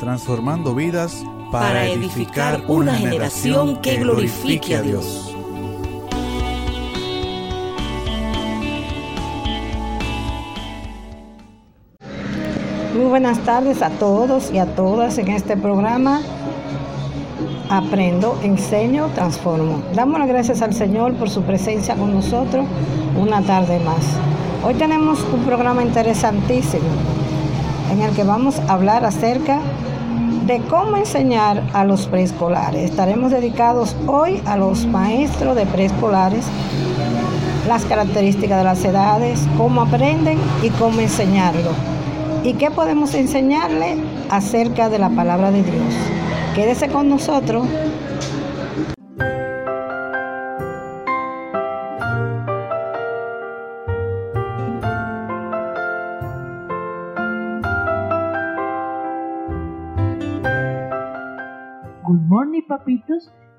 transformando vidas para, edificar una generación que glorifique a Dios. Muy buenas tardes a todos y a todas en este programa. Aprendo, enseño, transformo. Damos las gracias al Señor por su presencia con nosotros una tarde más. Hoy tenemos un programa interesantísimo en el que vamos a hablar acerca de cómo enseñar a los preescolares. Estaremos dedicados hoy a los maestros de preescolares, las características de las edades, cómo aprenden y cómo enseñarlo. ¿Y qué podemos enseñarle acerca de la palabra de Dios? Quédese con nosotros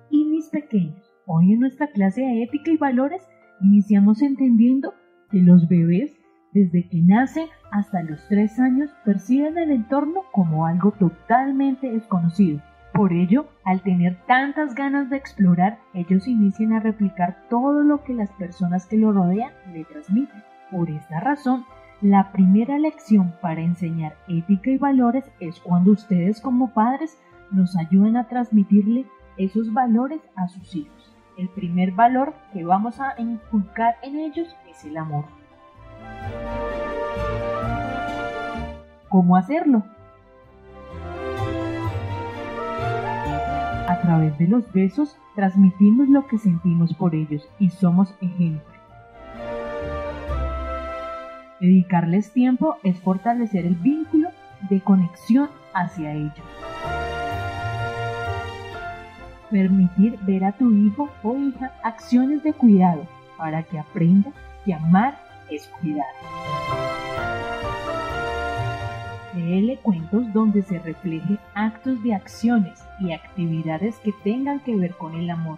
y mis pequeños. Hoy en nuestra clase de ética y valores iniciamos entendiendo que los bebés desde que nacen hasta los tres años perciben el entorno como algo totalmente desconocido. Por ello, al tener tantas ganas de explorar, ellos inician a replicar todo lo que las personas que lo rodean le transmiten. Por esta razón, la primera lección para enseñar ética y valores es cuando ustedes como padres nos ayudan a transmitirle esos valores a sus hijos. El primer valor que vamos a inculcar en ellos es el amor. ¿Cómo hacerlo? A través de los besos transmitimos lo que sentimos por ellos y somos ejemplo. Dedicarles tiempo es fortalecer el vínculo de conexión hacia ellos permitir ver a tu hijo o hija acciones de cuidado para que aprenda que amar es cuidar. Léele cuentos donde se refleje actos de acciones y actividades que tengan que ver con el amor.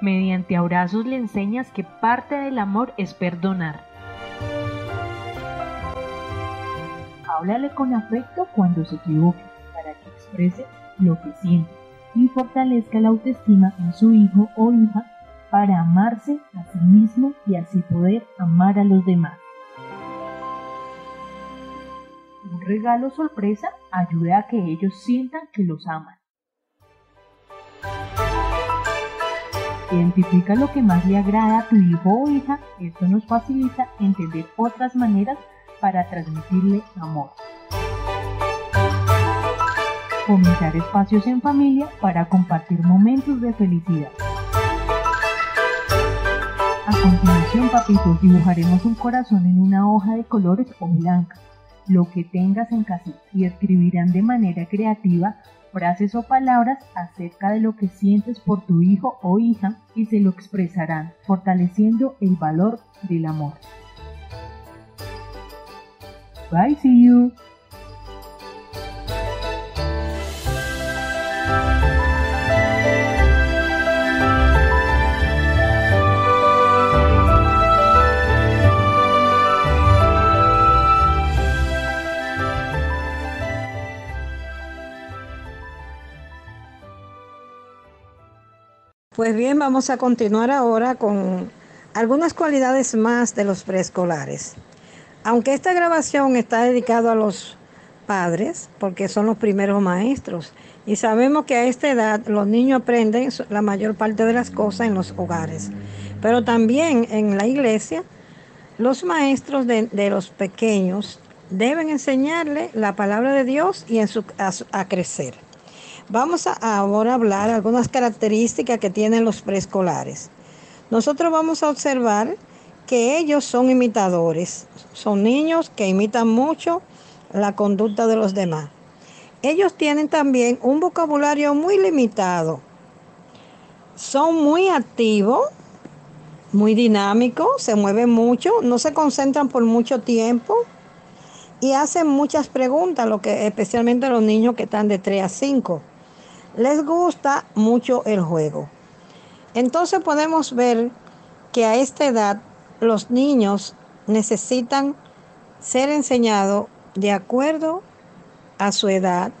Mediante abrazos le enseñas que parte del amor es perdonar. Háblale con afecto cuando se equivoque lo que siente y fortalezca la autoestima en su hijo o hija para amarse a sí mismo y así poder amar a los demás. Un regalo sorpresa ayuda a que ellos sientan que los aman. Identifica lo que más le agrada a tu hijo o hija, esto nos facilita entender otras maneras para transmitirle amor fomentar espacios en familia para compartir momentos de felicidad. A continuación, papitos, dibujaremos un corazón en una hoja de colores o blanca, lo que tengas en casa, y escribirán de manera creativa frases o palabras acerca de lo que sientes por tu hijo o hija y se lo expresarán, fortaleciendo el valor del amor. Bye, see you. Pues bien, vamos a continuar ahora con algunas cualidades más de los preescolares. Aunque esta grabación está dedicada a los padres, porque son los primeros maestros, y sabemos que a esta edad los niños aprenden la mayor parte de las cosas en los hogares, pero también en la iglesia, los maestros de, los pequeños deben enseñarle la palabra de Dios y en su, a, crecer. Vamos a ahora hablar algunas características que tienen los preescolares. Nosotros vamos a observar que ellos son imitadores, son niños que imitan mucho la conducta de los demás. Ellos tienen también un vocabulario muy limitado. Son muy activos, muy dinámicos, se mueven mucho, no se concentran por mucho tiempo y hacen muchas preguntas, lo que especialmente los niños que están de 3 a 5. Les gusta mucho el juego. Entonces podemos ver que a esta edad los niños necesitan ser enseñados de acuerdo a su edad.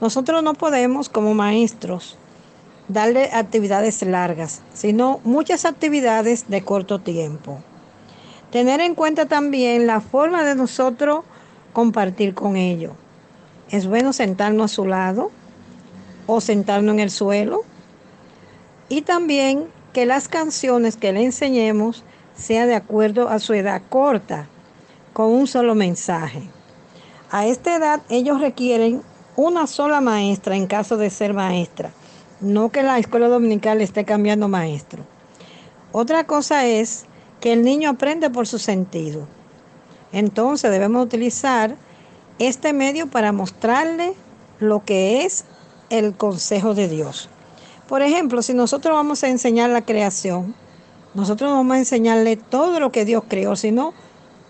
Nosotros no podemos como maestros darle actividades largas, sino muchas actividades de corto tiempo. Tener en cuenta también la forma de nosotros compartir con ellos. Es bueno sentarnos a su lado o sentarnos en el suelo. Y también que las canciones que le enseñemos sea de acuerdo a su edad corta, con un solo mensaje. A esta edad ellos requieren una sola maestra en caso de ser maestra, no que la escuela dominical esté cambiando maestro. Otra cosa es que el niño aprende por su sentido. Entonces debemos utilizar este medio para mostrarle lo que es el consejo de Dios. Por ejemplo, si nosotros vamos a enseñar la creación, nosotros no vamos a enseñarle todo lo que Dios creó, sino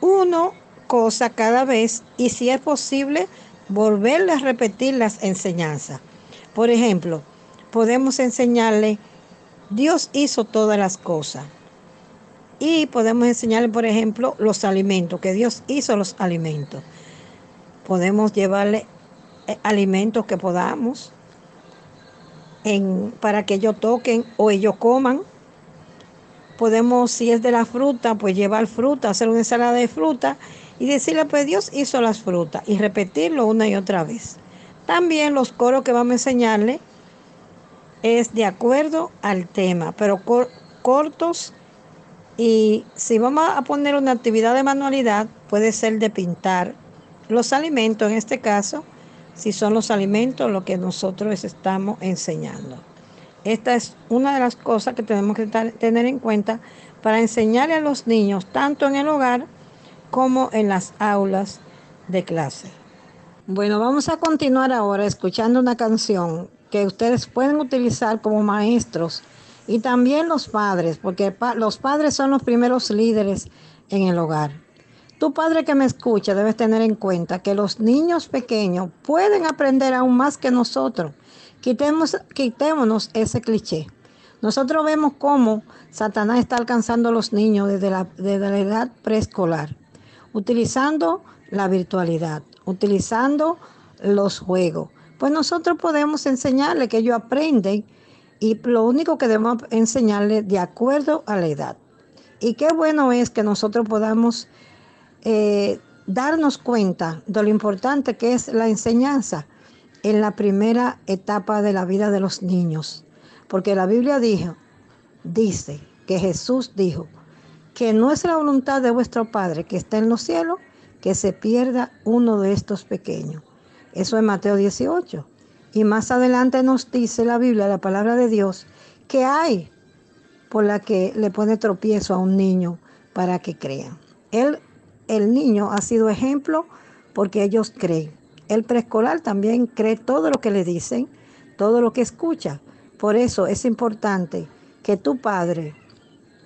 una cosa cada vez y si es posible, volverle a repetir las enseñanzas. Por ejemplo, podemos enseñarle, Dios hizo todas las cosas. Y podemos enseñarle, por ejemplo, los alimentos, que Dios hizo los alimentos. Podemos llevarle eh, alimentos que podamos para que ellos toquen o ellos coman podemos, si es de la fruta, pues llevar fruta, hacer una ensalada de fruta y decirle, pues Dios hizo las frutas y repetirlo una y otra vez. También los coros que vamos a enseñarle es de acuerdo al tema, pero cortos y si vamos a poner una actividad de manualidad, puede ser de pintar los alimentos, en este caso, si son los alimentos lo que nosotros estamos enseñando. Esta es una de las cosas que tenemos que tener en cuenta para enseñarle a los niños, tanto en el hogar como en las aulas de clase. Bueno, vamos a continuar ahora escuchando una canción que ustedes pueden utilizar como maestros y también los padres, porque los padres son los primeros líderes en el hogar. Tu padre que me escucha debes tener en cuenta que los niños pequeños pueden aprender aún más que nosotros Quitemos, quitémonos ese cliché. Nosotros vemos cómo Satanás está alcanzando a los niños desde la, edad preescolar, utilizando la virtualidad, utilizando los juegos. Pues nosotros podemos enseñarle que ellos aprenden y lo único que debemos enseñarle de acuerdo a la edad. Y qué bueno es que nosotros podamos eh, darnos cuenta de lo importante que es la enseñanza en la primera etapa de la vida de los niños. Porque la Biblia dijo, dice que Jesús dijo que no es la voluntad de vuestro Padre que está en los cielos que se pierda uno de estos pequeños. Eso es Mateo 18. Y más adelante nos dice la Biblia, la palabra de Dios, que hay por la que le pone tropiezo a un niño para que crean. Él, el niño ha sido ejemplo porque ellos creen. El preescolar también cree todo lo que le dicen, todo lo que escucha. Por eso es importante que tu padre,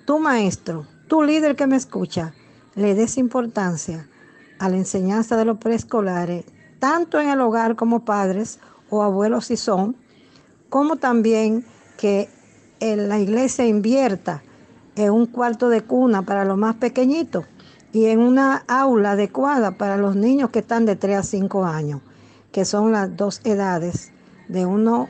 tu maestro, tu líder que me escucha, le des importancia a la enseñanza de los preescolares, tanto en el hogar como padres o abuelos si son, como también que en la iglesia invierta en un cuarto de cuna para los más pequeñitos y en una aula adecuada para los niños que están de 3 a 5 años, que son las dos edades, de 1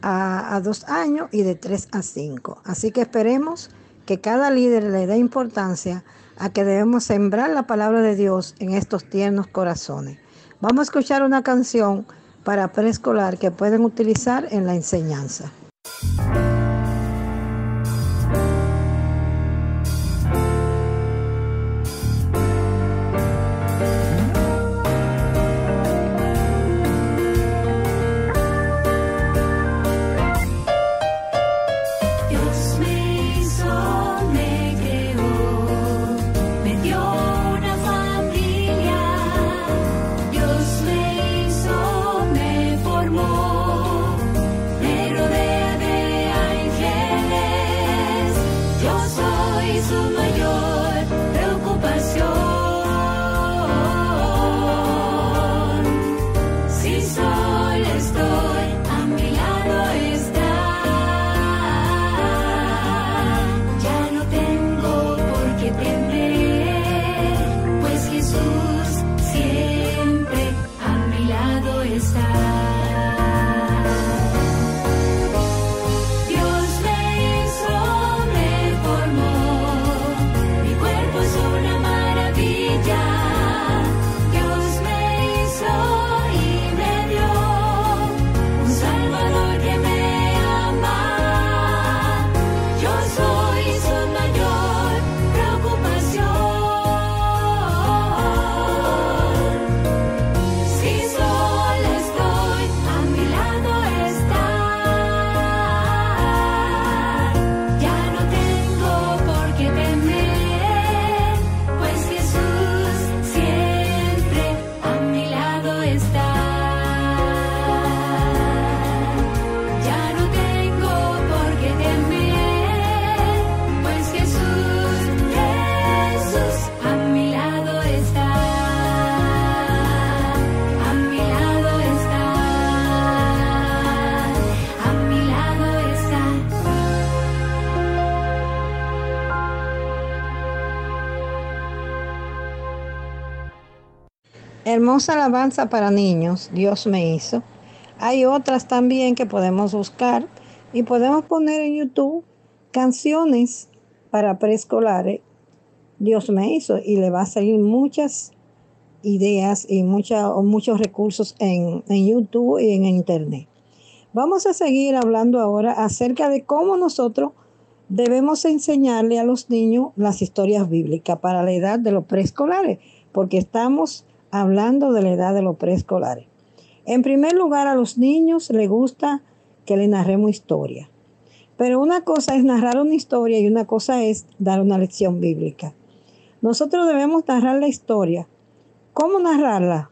a, 2 años y de 3 a 5. Así que esperemos que cada líder le dé importancia a que debemos sembrar la palabra de Dios en estos tiernos corazones. Vamos a escuchar una canción para preescolar que pueden utilizar en la enseñanza. Иисус майор. Alabanza para niños, Dios me hizo. Hay otras también que podemos buscar y podemos poner en YouTube canciones para preescolares, Dios me hizo, y le va a salir muchas ideas y muchos recursos en, en YouTube y en Internet. Vamos a seguir hablando ahora acerca de cómo nosotros debemos enseñarle a los niños las historias bíblicas para la edad de los preescolares, porque estamos hablando de la edad de los preescolares. En primer lugar, a los niños les gusta que le narremos historia. Pero una cosa es narrar una historia y una cosa es dar una lección bíblica. Nosotros debemos narrar la historia. ¿Cómo narrarla?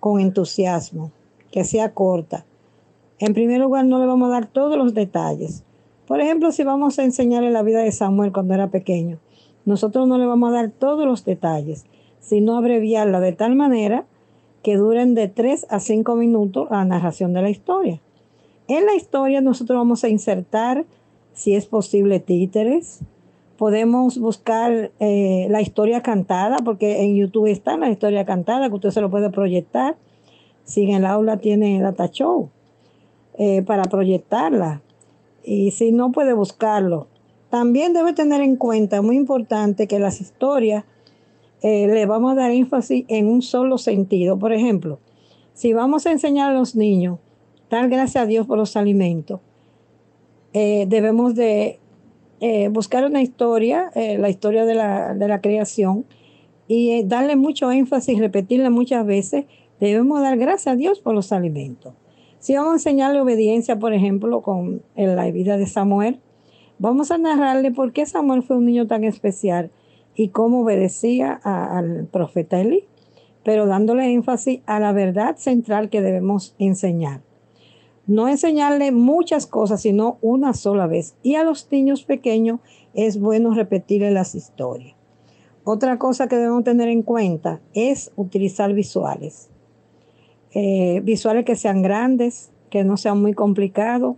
Con entusiasmo, que sea corta. En primer lugar, no le vamos a dar todos los detalles. Por ejemplo, si vamos a enseñarle la vida de Samuel cuando era pequeño, nosotros no le vamos a dar todos los detalles sino abreviarla de tal manera que duren de 3 a 5 minutos la narración de la historia. En la historia nosotros vamos a insertar, si es posible, títeres. Podemos buscar eh, la historia cantada, porque en YouTube está la historia cantada, que usted se lo puede proyectar. Si en el aula tiene data show eh, para proyectarla. Y si no, puede buscarlo. También debe tener en cuenta, muy importante, que las historias eh, le vamos a dar énfasis en un solo sentido. Por ejemplo, si vamos a enseñar a los niños, dar gracias a Dios por los alimentos, eh, debemos de eh, buscar una historia, la historia de la, de la creación, y darle mucho énfasis, repetirla muchas veces, debemos dar gracias a Dios por los alimentos. Si vamos a enseñarle obediencia, por ejemplo, con la vida de Samuel, vamos a narrarle por qué Samuel fue un niño tan especial y cómo obedecía al profeta Elí, pero dándole énfasis a la verdad central que debemos enseñar. No enseñarle muchas cosas, sino una sola vez. Y a los niños pequeños es bueno repetirle las historias. Otra cosa que debemos tener en cuenta es utilizar visuales. Eh, visuales que sean grandes, que no sean muy complicados.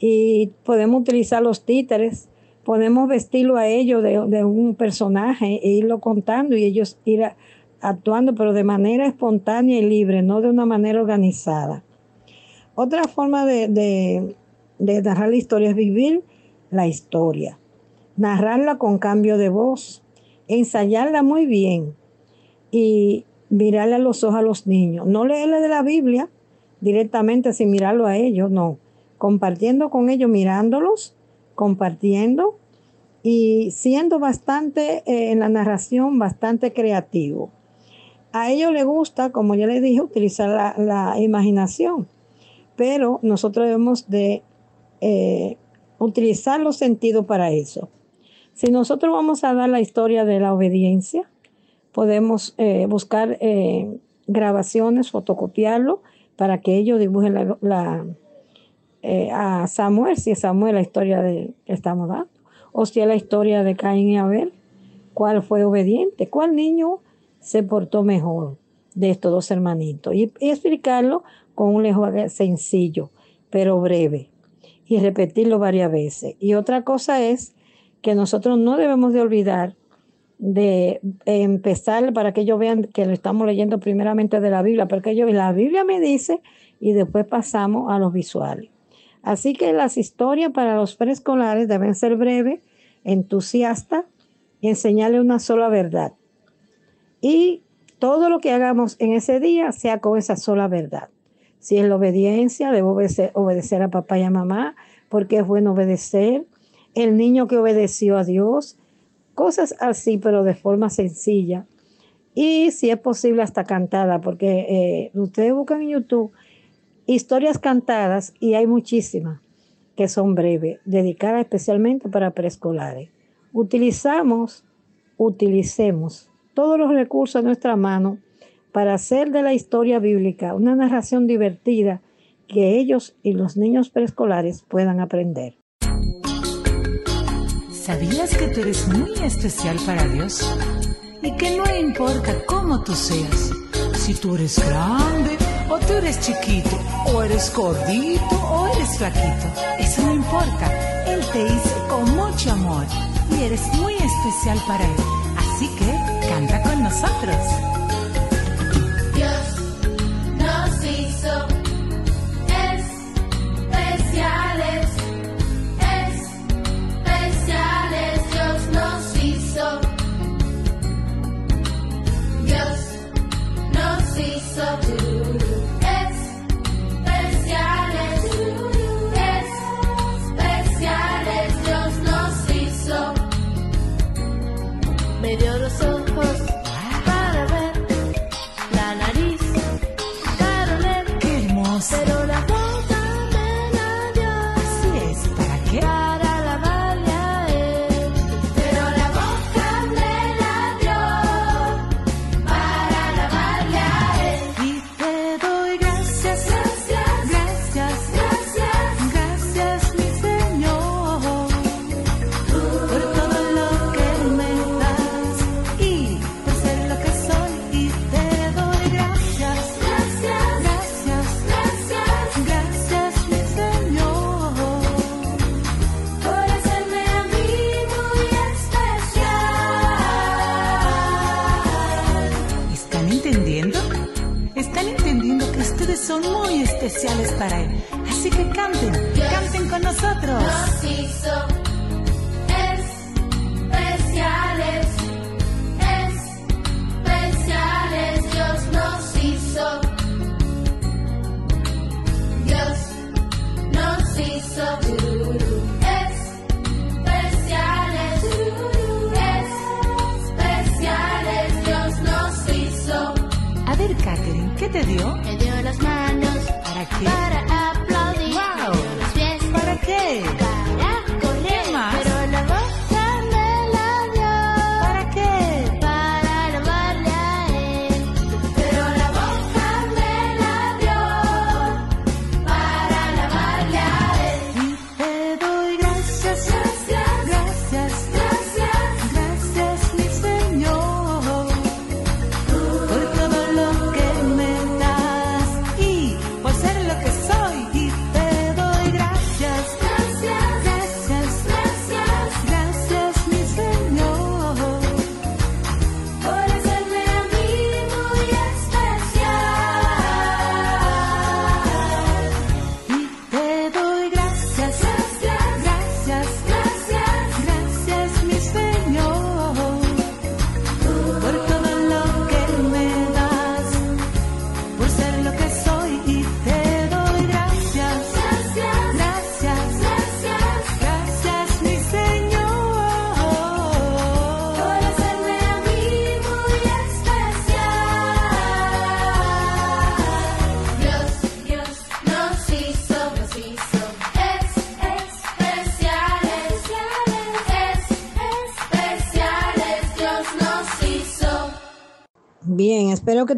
Y podemos utilizar los títeres podemos vestirlo a ellos de, un personaje e irlo contando y ellos ir actuando, pero de manera espontánea y libre, no de una manera organizada. Otra forma de, de narrar la historia es vivir la historia, narrarla con cambio de voz. ensayarla muy bien y mirarle a los ojos a los niños. No leerle de la Biblia directamente sin mirarlo a ellos, no. Compartiendo con ellos, mirándolos, compartiendo y siendo bastante eh, en la narración, bastante creativo. A ellos les gusta, como ya les dije, utilizar la, la imaginación, pero nosotros debemos de eh, utilizar los sentidos para eso. Si nosotros vamos a dar la historia de la obediencia, podemos eh, buscar grabaciones, fotocopiarlo para que ellos dibujen la, a Samuel, si es Samuel la historia de, que estamos dando, o si es la historia de Caín y Abel, cuál fue obediente, cuál niño se portó mejor de estos dos hermanitos y, y explicarlo con un lenguaje sencillo, pero breve y repetirlo varias veces. Y otra cosa es que nosotros no debemos de olvidar de empezar para que ellos vean que lo estamos leyendo primeramente de la Biblia, porque ellos, la Biblia me dice y después pasamos a los visuales. Así que las historias para los preescolares deben ser breves, entusiastas y enseñarle una sola verdad. Y todo lo que hagamos en ese día sea con esa sola verdad. Si es la obediencia, debo obedecer, a papá y a mamá, porque es bueno obedecer. El niño que obedeció a Dios, cosas así, pero de forma sencilla. Y si es posible, hasta cantada, porque eh, ustedes buscan en YouTube historias cantadas y hay muchísimas que son breves, dedicadas especialmente para preescolares. Utilizamos, utilicemos todos los recursos a nuestra mano para hacer de la historia bíblica una narración divertida que ellos y los niños preescolares puedan aprender. ¿Sabías que tú eres muy especial para Dios? Y que no importa cómo tú seas, si tú eres grande o tú eres chiquito, o eres gordito o eres flaquito, eso no importa. Él te hizo con mucho amor y eres muy especial para Él. Así que canta con nosotros. You're so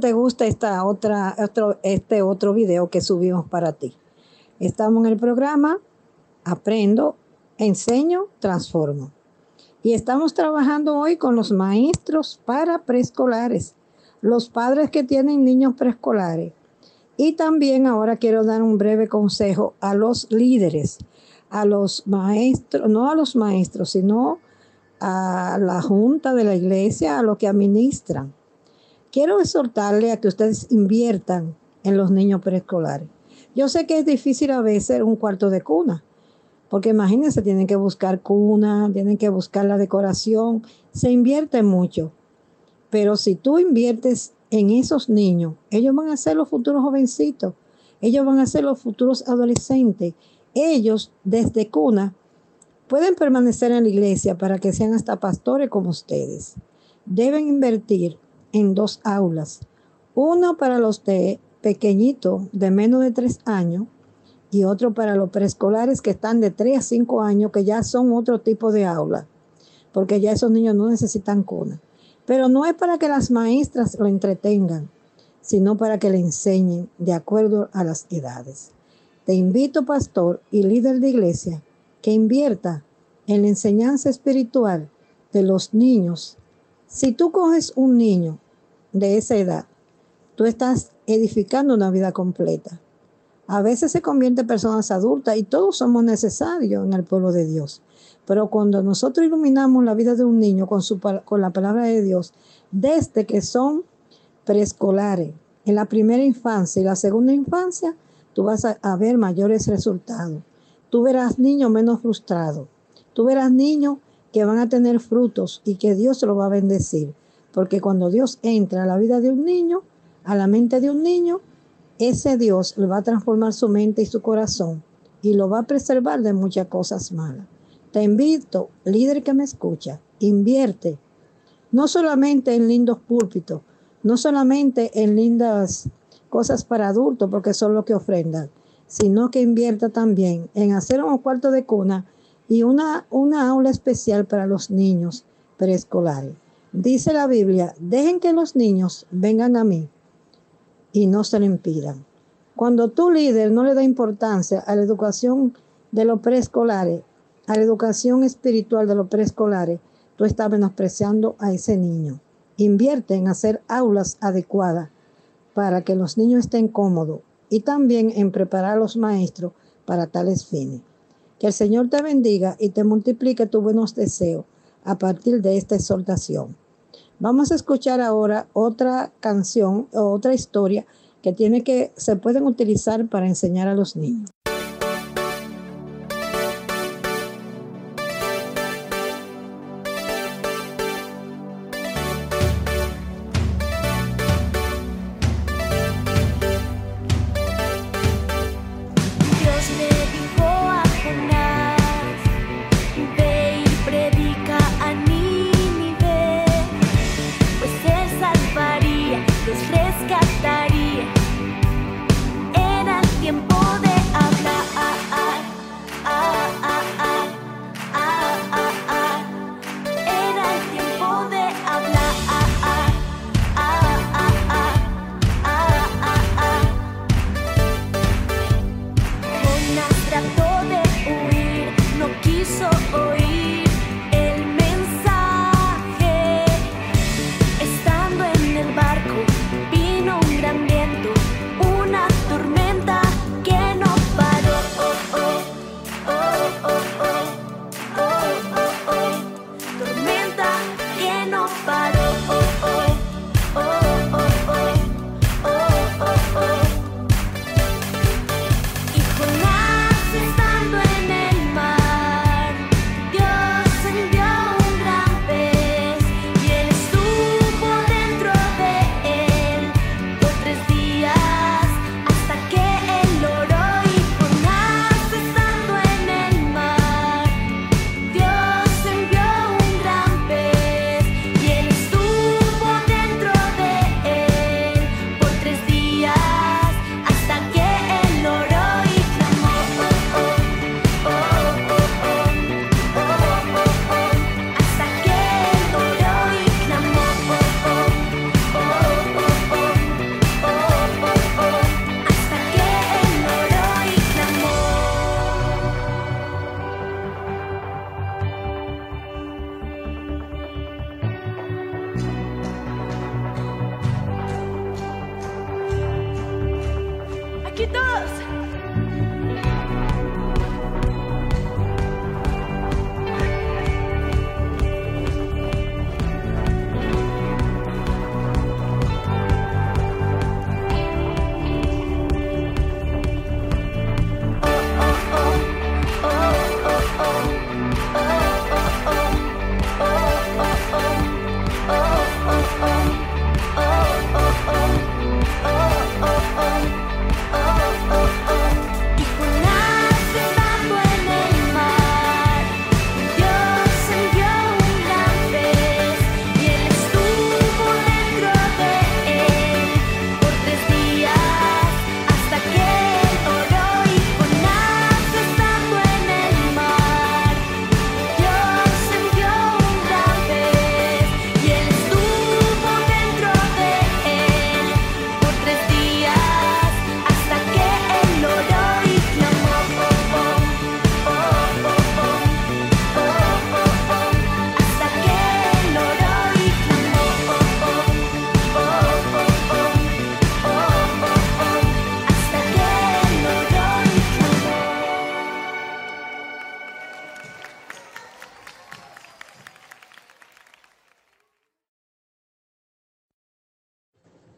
te guste esta otra, otro, este otro video que subimos para ti. Estamos en el programa Aprendo, Enseño, Transformo. Y estamos trabajando hoy con los maestros para preescolares, los padres que tienen niños preescolares. Y también ahora quiero dar un breve consejo a los líderes, a los maestros, no a los maestros, sino a la junta de la iglesia, a los que administran quiero exhortarle a que ustedes inviertan en los niños preescolares. Yo sé que es difícil a veces un cuarto de cuna, porque imagínense, tienen que buscar cuna, tienen que buscar la decoración, se invierte mucho. Pero si tú inviertes en esos niños, ellos van a ser los futuros jovencitos, ellos van a ser los futuros adolescentes. Ellos desde cuna pueden permanecer en la iglesia para que sean hasta pastores como ustedes. Deben invertir en dos aulas. Uno para los de pequeñitos de menos de tres años y otro para los preescolares que están de tres a cinco años, que ya son otro tipo de aula, porque ya esos niños no necesitan cuna. Pero no es para que las maestras lo entretengan, sino para que le enseñen de acuerdo a las edades. Te invito, pastor y líder de iglesia, que invierta en la enseñanza espiritual de los niños si tú coges un niño de esa edad, tú estás edificando una vida completa. A veces se convierte en personas adultas y todos somos necesarios en el pueblo de Dios. Pero cuando nosotros iluminamos la vida de un niño con, su, la palabra de Dios, desde que son preescolares, en la primera infancia y la segunda infancia, tú vas a, a ver mayores resultados. Tú verás niños menos frustrados. Tú verás niños que van a tener frutos y que Dios lo va a bendecir. Porque cuando Dios entra a la vida de un niño, a la mente de un niño, ese Dios le va a transformar su mente y su corazón y lo va a preservar de muchas cosas malas. Te invito, líder que me escucha, invierte no solamente en lindos púlpitos, no solamente en lindas cosas para adultos, porque son lo que ofrendan, sino que invierta también en hacer un cuarto de cuna y una, una aula especial para los niños preescolares. Dice la Biblia, dejen que los niños vengan a mí y no se lo impidan. Cuando tu líder no le da importancia a la educación de los preescolares, a la educación espiritual de los preescolares, tú estás menospreciando a ese niño. Invierte en hacer aulas adecuadas para que los niños estén cómodos y también en preparar a los maestros para tales fines. Que el Señor te bendiga y te multiplique tus buenos deseos a partir de esta exhortación. Vamos a escuchar ahora otra canción o otra historia que tiene que se pueden utilizar para enseñar a los niños.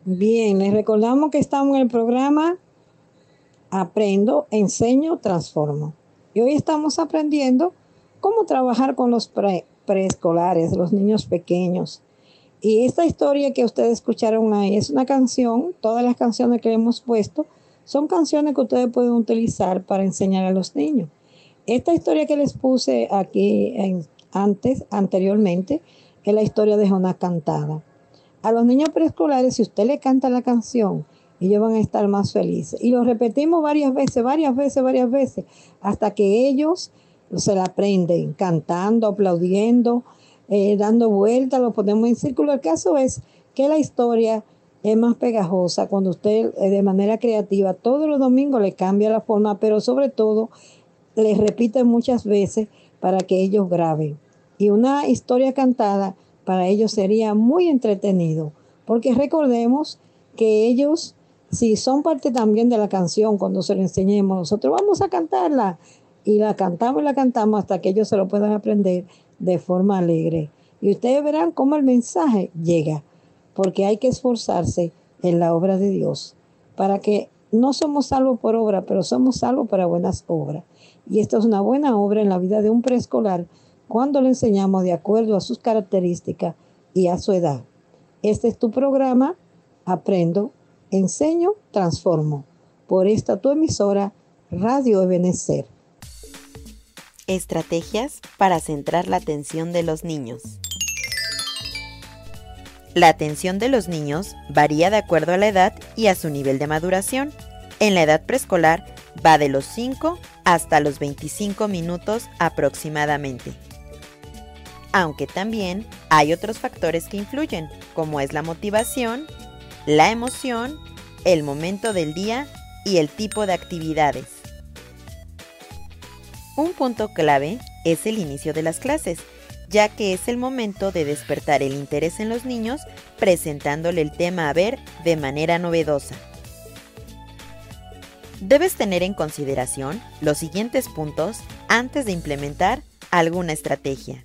Bien, les recordamos que estamos en el programa Aprendo, Enseño, Transformo. Y hoy estamos aprendiendo cómo trabajar con los preescolares, los niños pequeños. Y esta historia que ustedes escucharon ahí es una canción, todas las canciones que hemos puesto son canciones que ustedes pueden utilizar para enseñar a los niños. Esta historia que les puse aquí antes, anteriormente, es la historia de Jonás Cantada. A los niños preescolares, si usted le canta la canción, ellos van a estar más felices. Y lo repetimos varias veces, varias veces, varias veces, hasta que ellos se la aprenden, cantando, aplaudiendo, eh, dando vueltas, lo ponemos en círculo. El caso es que la historia es más pegajosa cuando usted eh, de manera creativa todos los domingos le cambia la forma, pero sobre todo le repite muchas veces para que ellos graben. Y una historia cantada para ellos sería muy entretenido, porque recordemos que ellos, si son parte también de la canción, cuando se lo enseñemos, nosotros vamos a cantarla y la cantamos y la cantamos hasta que ellos se lo puedan aprender de forma alegre. Y ustedes verán cómo el mensaje llega, porque hay que esforzarse en la obra de Dios, para que no somos salvos por obra, pero somos salvos para buenas obras. Y esto es una buena obra en la vida de un preescolar cuando le enseñamos de acuerdo a sus características y a su edad. Este es tu programa, Aprendo, Enseño, Transformo, por esta tu emisora, Radio Ebenecer. Estrategias para centrar la atención de los niños. La atención de los niños varía de acuerdo a la edad y a su nivel de maduración. En la edad preescolar va de los 5 hasta los 25 minutos aproximadamente aunque también hay otros factores que influyen, como es la motivación, la emoción, el momento del día y el tipo de actividades. Un punto clave es el inicio de las clases, ya que es el momento de despertar el interés en los niños presentándole el tema a ver de manera novedosa. Debes tener en consideración los siguientes puntos antes de implementar alguna estrategia.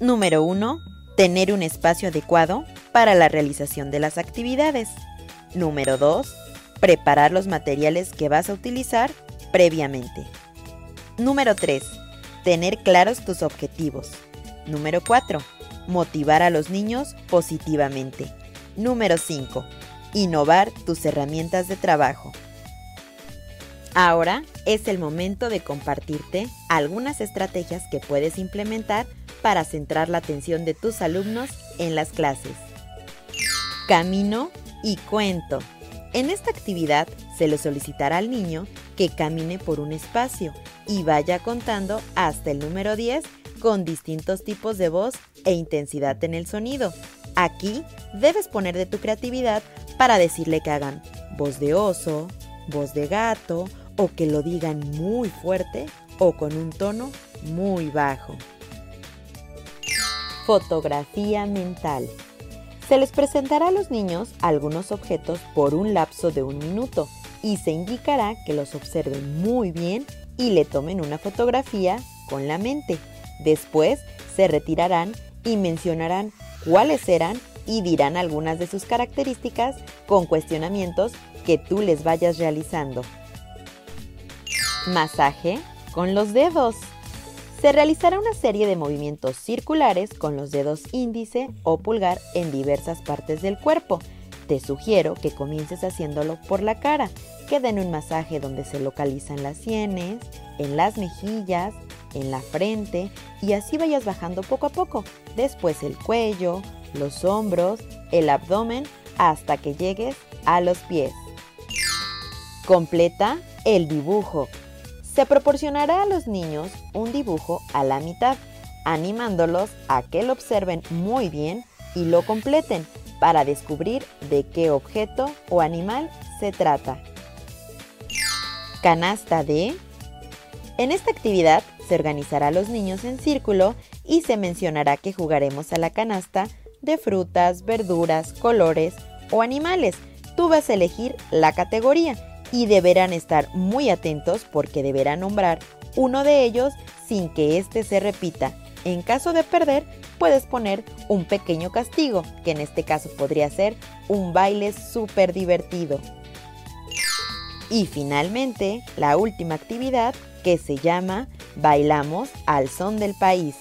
Número 1. Tener un espacio adecuado para la realización de las actividades. Número 2. Preparar los materiales que vas a utilizar previamente. Número 3. Tener claros tus objetivos. Número 4. Motivar a los niños positivamente. Número 5. Innovar tus herramientas de trabajo. Ahora es el momento de compartirte algunas estrategias que puedes implementar para centrar la atención de tus alumnos en las clases. Camino y cuento. En esta actividad se le solicitará al niño que camine por un espacio y vaya contando hasta el número 10 con distintos tipos de voz e intensidad en el sonido. Aquí debes poner de tu creatividad para decirle que hagan voz de oso, voz de gato o que lo digan muy fuerte o con un tono muy bajo. Fotografía mental. Se les presentará a los niños algunos objetos por un lapso de un minuto y se indicará que los observen muy bien y le tomen una fotografía con la mente. Después se retirarán y mencionarán cuáles eran y dirán algunas de sus características con cuestionamientos que tú les vayas realizando. Masaje con los dedos. Se realizará una serie de movimientos circulares con los dedos índice o pulgar en diversas partes del cuerpo. Te sugiero que comiences haciéndolo por la cara, que den un masaje donde se localizan las sienes, en las mejillas, en la frente y así vayas bajando poco a poco. Después el cuello, los hombros, el abdomen hasta que llegues a los pies. Completa el dibujo. Se proporcionará a los niños un dibujo a la mitad, animándolos a que lo observen muy bien y lo completen para descubrir de qué objeto o animal se trata. Canasta de... En esta actividad se organizará a los niños en círculo y se mencionará que jugaremos a la canasta de frutas, verduras, colores o animales. Tú vas a elegir la categoría y deberán estar muy atentos porque deberán nombrar uno de ellos sin que éste se repita. En caso de perder, puedes poner un pequeño castigo, que en este caso podría ser un baile súper divertido. Y finalmente, la última actividad que se llama Bailamos al son del país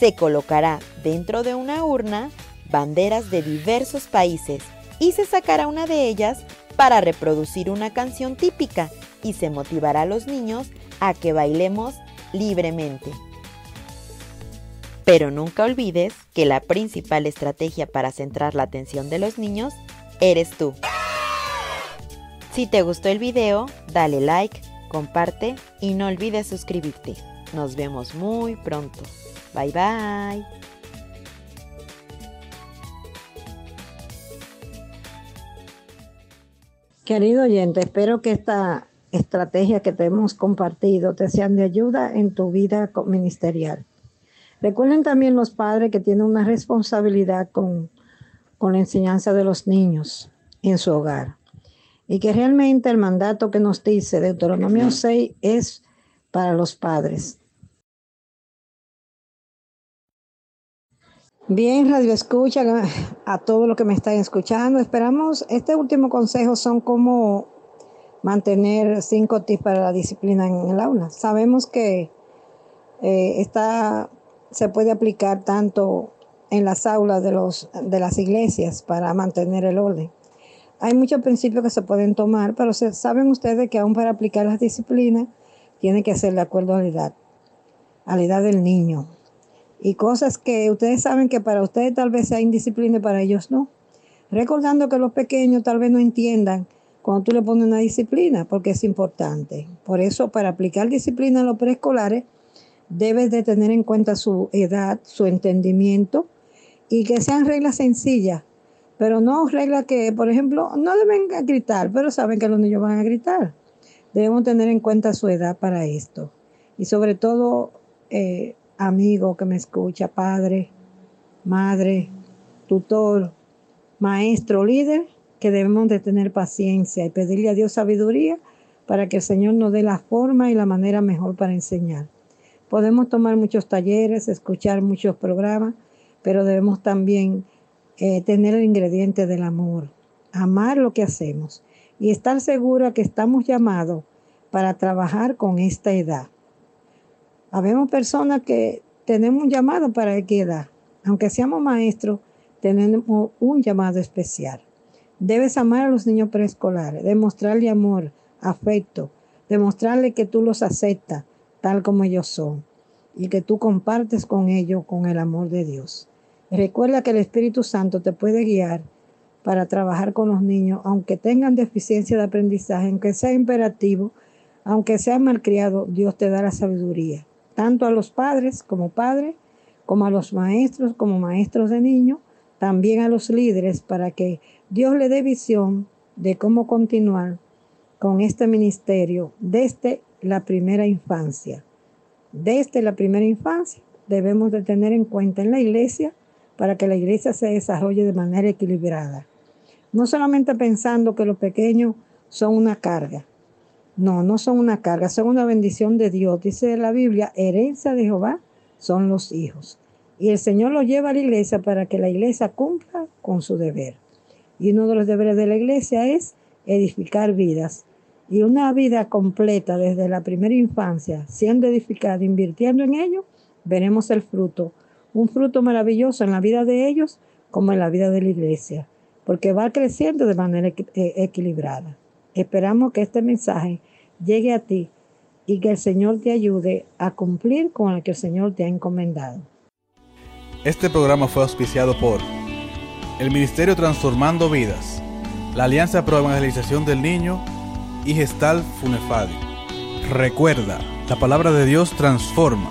se colocará dentro de una urna banderas de diversos países y se sacará una de ellas para reproducir una canción típica y se motivará a los niños a que bailemos libremente. Pero nunca olvides que la principal estrategia para centrar la atención de los niños eres tú. Si te gustó el video, dale like, comparte y no olvides suscribirte. Nos vemos muy pronto. Bye bye. Querido oyente, espero que esta estrategia que te hemos compartido te sean de ayuda en tu vida ministerial. Recuerden también los padres que tienen una responsabilidad con, con la enseñanza de los niños en su hogar. Y que realmente el mandato que nos dice Deuteronomio 6 es para los padres. Bien, Radio Escucha, a todos los que me están escuchando. Esperamos, este último consejo son cómo mantener cinco tips para la disciplina en el aula. Sabemos que eh, se puede aplicar tanto en las aulas de, los, de las iglesias para mantener el orden. Hay muchos principios que se pueden tomar, pero saben ustedes que aún para aplicar las disciplinas tiene que ser de acuerdo a la edad, a la edad del niño y cosas que ustedes saben que para ustedes tal vez sea indisciplina y para ellos no. Recordando que los pequeños tal vez no entiendan cuando tú le pones una disciplina, porque es importante. Por eso, para aplicar disciplina a los preescolares, debes de tener en cuenta su edad, su entendimiento y que sean reglas sencillas, pero no reglas que, por ejemplo, no deben gritar, pero saben que los niños van a gritar. Debemos tener en cuenta su edad para esto. Y sobre todo, eh, amigo que me escucha, padre, madre, tutor, maestro, líder, que debemos de tener paciencia y pedirle a Dios sabiduría para que el Señor nos dé la forma y la manera mejor para enseñar. Podemos tomar muchos talleres, escuchar muchos programas, pero debemos también eh, tener el ingrediente del amor, amar lo que hacemos y estar segura que estamos llamados para trabajar con esta edad. Habemos personas que tenemos un llamado para equidad. Aunque seamos maestros, tenemos un llamado especial. Debes amar a los niños preescolares, demostrarle amor, afecto, demostrarle que tú los aceptas tal como ellos son y que tú compartes con ellos con el amor de Dios. Recuerda que el Espíritu Santo te puede guiar para trabajar con los niños, aunque tengan deficiencia de aprendizaje, aunque sea imperativo, aunque sea malcriado, Dios te da la sabiduría tanto a los padres como padres, como a los maestros como maestros de niños, también a los líderes para que Dios le dé visión de cómo continuar con este ministerio desde la primera infancia. Desde la primera infancia debemos de tener en cuenta en la iglesia para que la iglesia se desarrolle de manera equilibrada. No solamente pensando que los pequeños son una carga. No, no son una carga, son una bendición de Dios. Dice la Biblia, herencia de Jehová son los hijos. Y el Señor los lleva a la iglesia para que la iglesia cumpla con su deber. Y uno de los deberes de la iglesia es edificar vidas. Y una vida completa desde la primera infancia, siendo edificada, invirtiendo en ello, veremos el fruto. Un fruto maravilloso en la vida de ellos como en la vida de la iglesia, porque va creciendo de manera eh, equilibrada. Esperamos que este mensaje llegue a ti y que el Señor te ayude a cumplir con lo que el Señor te ha encomendado. Este programa fue auspiciado por el Ministerio Transformando Vidas, la Alianza Pro Evangelización del Niño y Gestal Funefadi. Recuerda, la palabra de Dios transforma.